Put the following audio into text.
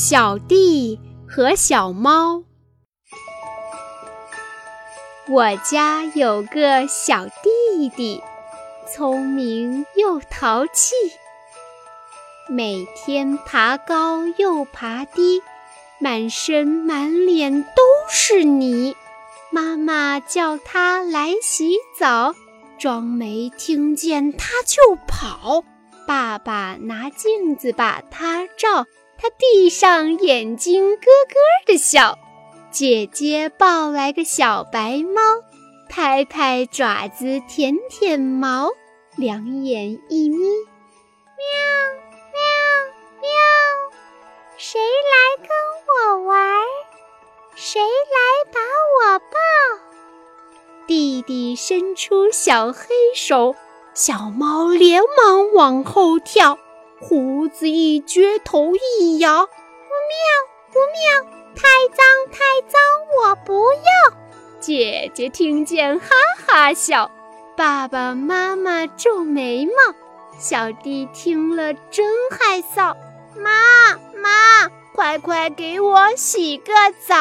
小弟和小猫。我家有个小弟弟，聪明又淘气，每天爬高又爬低，满身满脸都是泥。妈妈叫他来洗澡，装没听见他就跑。爸爸拿镜子把他照。他闭上眼睛，咯咯的笑。姐姐抱来个小白猫，拍拍爪子，舔舔毛，两眼一眯，喵喵喵。谁来跟我玩？谁来把我抱？弟弟伸出小黑手，小猫连忙往后跳。胡子一撅，头一摇，不妙不妙，太脏太脏，我不要。姐姐听见，哈哈笑。爸爸妈妈皱眉毛，小弟听了真害臊。妈妈，快快给我洗个澡。